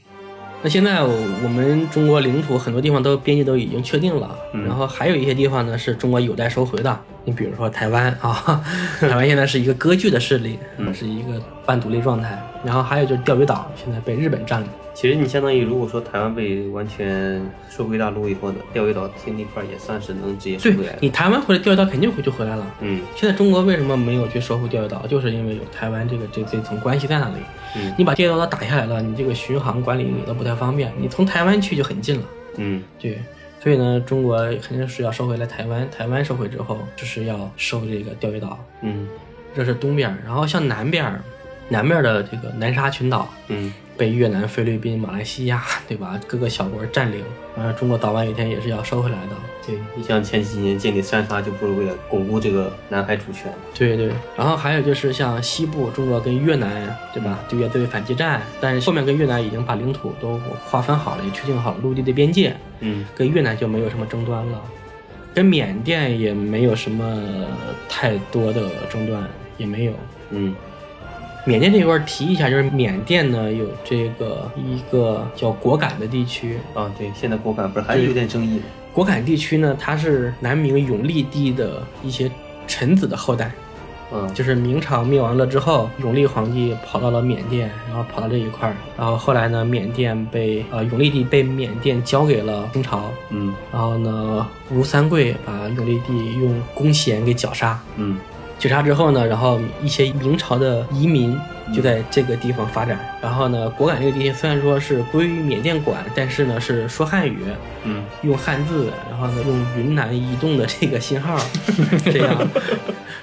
那现在我们中国领土很多地方都边界都已经确定了，嗯然后还有一些地方呢是中国有待收回的。你比如说台湾啊，台湾现在是一个割据的势力，嗯是一个半独立状态。然后还有就是钓鱼岛，现在被日本占领。其实你相当于，如果说台湾被完全收归大陆以后呢，钓鱼岛这那块也算是能直接收对回来。你台湾回来，钓鱼岛肯定回就回来了。嗯现在中国为什么没有去收复钓鱼岛？就是因为有台湾这个这这层关系在那里。嗯你把钓鱼岛打下来了，你这个巡航管理也都不太方便。你从台湾去就很近了。嗯对，所以呢，中国肯定是要收回来台湾，台湾收回之后，就是要收这个钓鱼岛，嗯这是东边。然后像南边，南边的这个南沙群岛嗯被越南、菲律宾、马来西亚，对吧？各个小国占领，呃，中国早晚有一天也是要收回来的。对，你像前几年建立三沙，就不是为了巩固这个南海主权。对对，然后还有就是像西部，中国跟越南，对吧？对越对反击战，但是后面跟越南已经把领土都划分好了，也确定好了陆地的边界，嗯跟越南就没有什么争端了，跟缅甸也没有什么太多的争端，也没有。嗯缅甸这块提一下，就是缅甸呢有这个一个叫果敢的地区，啊，对，现在果敢不是还是有点争议。果敢地区呢，它是南明永历帝的一些臣子的后代，嗯。就是明朝灭亡了之后，永历皇帝跑到了缅甸，然后跑到这一块儿，然后后来呢，缅甸被呃永历帝被缅甸交给了清朝，嗯。然后呢，吴三桂把永历帝用弓弦给绞杀，嗯绞杀之后呢，然后一些明朝的移民就在这个地方发展。然后呢，果敢这个地区虽然说是归于缅甸管，但是呢是说汉语，嗯用汉字，然后呢用云南移动的这个 信号，这样，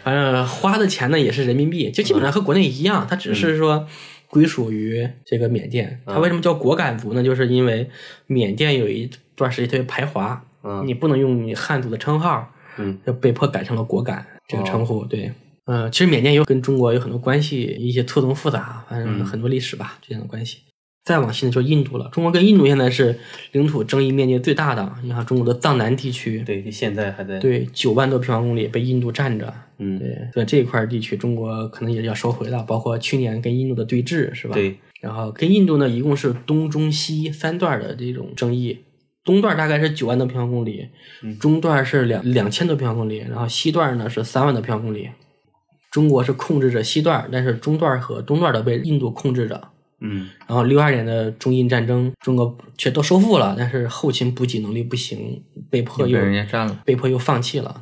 反正花的钱呢也是人民币，就基本上和国内一样，它只是说归属于这个缅甸。它为什么叫果敢族呢？就是因为缅甸有一段时间特别排华，嗯你不能用你汉族的称号，嗯就被迫改成了果敢这个称呼。对，嗯、其实缅甸有跟中国有很多关系，一些错综复杂，反正很多历史吧之间的关系。再往西呢就是印度了。中国跟印度现在是领土争议面积最大的。你看中国的藏南地区，对，现在还在。对，九万多平方公里被印度占着。嗯，对，所以这一块地区中国可能也要收回了。包括去年跟印度的对峙，是吧？对。然后跟印度呢，一共是东中西三段的这种争议。东段大概是九万多平方公里，中段是两两千多平方公里，然后西段呢是三万多平方公里。中国是控制着西段，但是中段和东段都被印度控制着。嗯，然后六二年的中印战争，中国却都收复了，但是后勤补给能力不行，被迫又被人家占了，被迫又放弃了。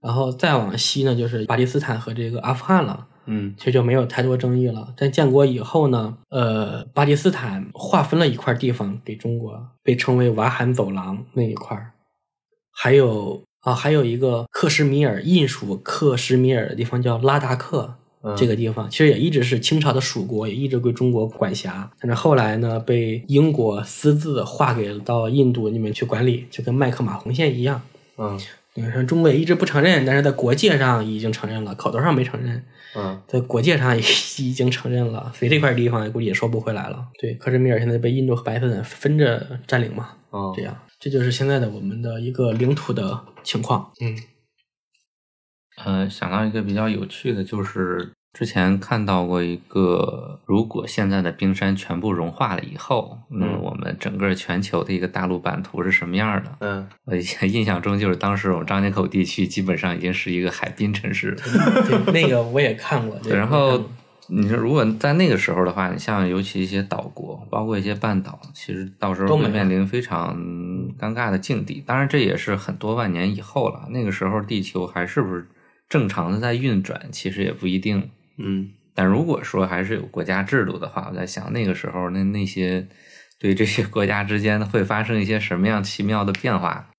然后再往西呢，就是巴基斯坦和这个阿富汗了。嗯，其实就没有太多争议了。在建国以后呢，呃，巴基斯坦划分了一块地方给中国，被称为瓦罕走廊那一块儿。还有啊，还有一个克什米尔，印属克什米尔的地方叫拉达克，这个地方其实也一直是清朝的属国，也一直归中国管辖。但是后来呢，被英国私自划给到印度那边去管理，就跟麦克马洪线一样。嗯，你看中国也一直不承认，但是在国界上已经承认了，口头上没承认。嗯，在国界上也 已经承认了，所以这块地方估计也收不回来了。对，克什米尔现在被印度和巴基斯坦分着占领嘛。哦，这样，这就是现在的我们的一个领土的情况。嗯，呃，想到一个比较有趣的，就是之前看到过一个，如果现在的冰山全部融化了以后，那么我们整个全球的一个大陆版图是什么样的？嗯，我印象中就是当时我们张家口地区基本上已经是一个海滨城市了。对，那个我也看过。对，然后你说如果在那个时候的话，你像尤其一些岛国，包括一些半岛，其实到时候会面临非常尴尬的境地。当然，这也是很多万年以后了。那个时候地球还是不是正常的在运转，其实也不一定。嗯，但如果说还是有国家制度的话，我在想那个时候那那些对这些国家之间会发生一些什么样奇妙的变化？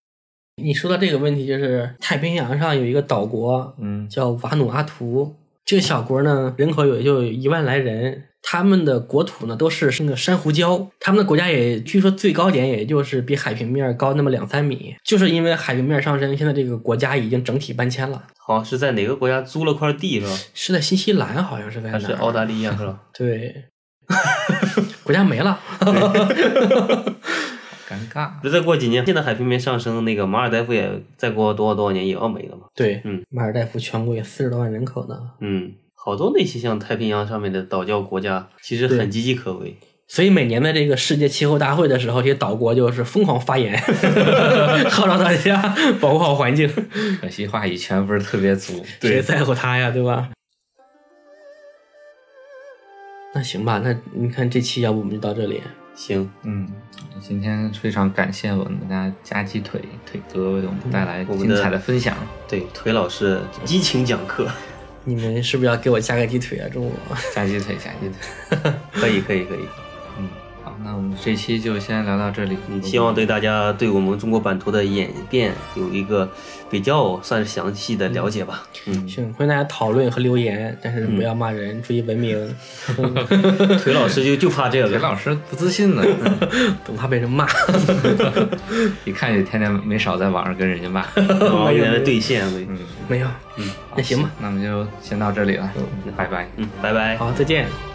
你说到这个问题，就是太平洋上有一个岛国，嗯，叫瓦努阿图。这个小国呢，人口也就一万来人，他们的国土呢都是那个珊瑚礁，他们的国家也据说最高点也就是比海平面高那么两三米，就是因为海平面上升，现在这个国家已经整体搬迁了。好像是在哪个国家租了块地是吧？是在新西兰，好像是在哪？还是澳大利亚是吧？对，国家没了。尴尬。就再过几年，现在海平面上升，那个马尔代夫也再过多少多少年也要没了嘛？对，嗯，马尔代夫全国有四十多万人口呢。嗯，好多那些像太平洋上面的岛礁国家，其实很岌岌可危。所以每年的这个世界气候大会的时候，这些岛国就是疯狂发言 号召大家保护好环境。可惜话语权不是特别足，谁在乎他呀，对吧？那行吧，那你看这期要不我们就到这里。行，嗯，今天非常感谢我们家夹鸡腿腿哥为我们带来精彩的分享。对，腿老师激情讲课，你们是不是要给我加个鸡腿啊？中午加鸡腿，加鸡腿，可以，可以，可以。那我们这期就先聊到这里。嗯，希望对大家对我们中国版图的演变有一个比较算是详细的了解吧。嗯，行，欢迎大家讨论和留言，但是不要骂人，注意文明。腿老师就就怕这个，腿老师不自信呢，总怕被人骂。一看就天天没少在网上跟人家骂，没有兑现，嗯，没有。嗯，那行吧，那我们就先到这里了，拜拜。嗯，拜拜。好，再见。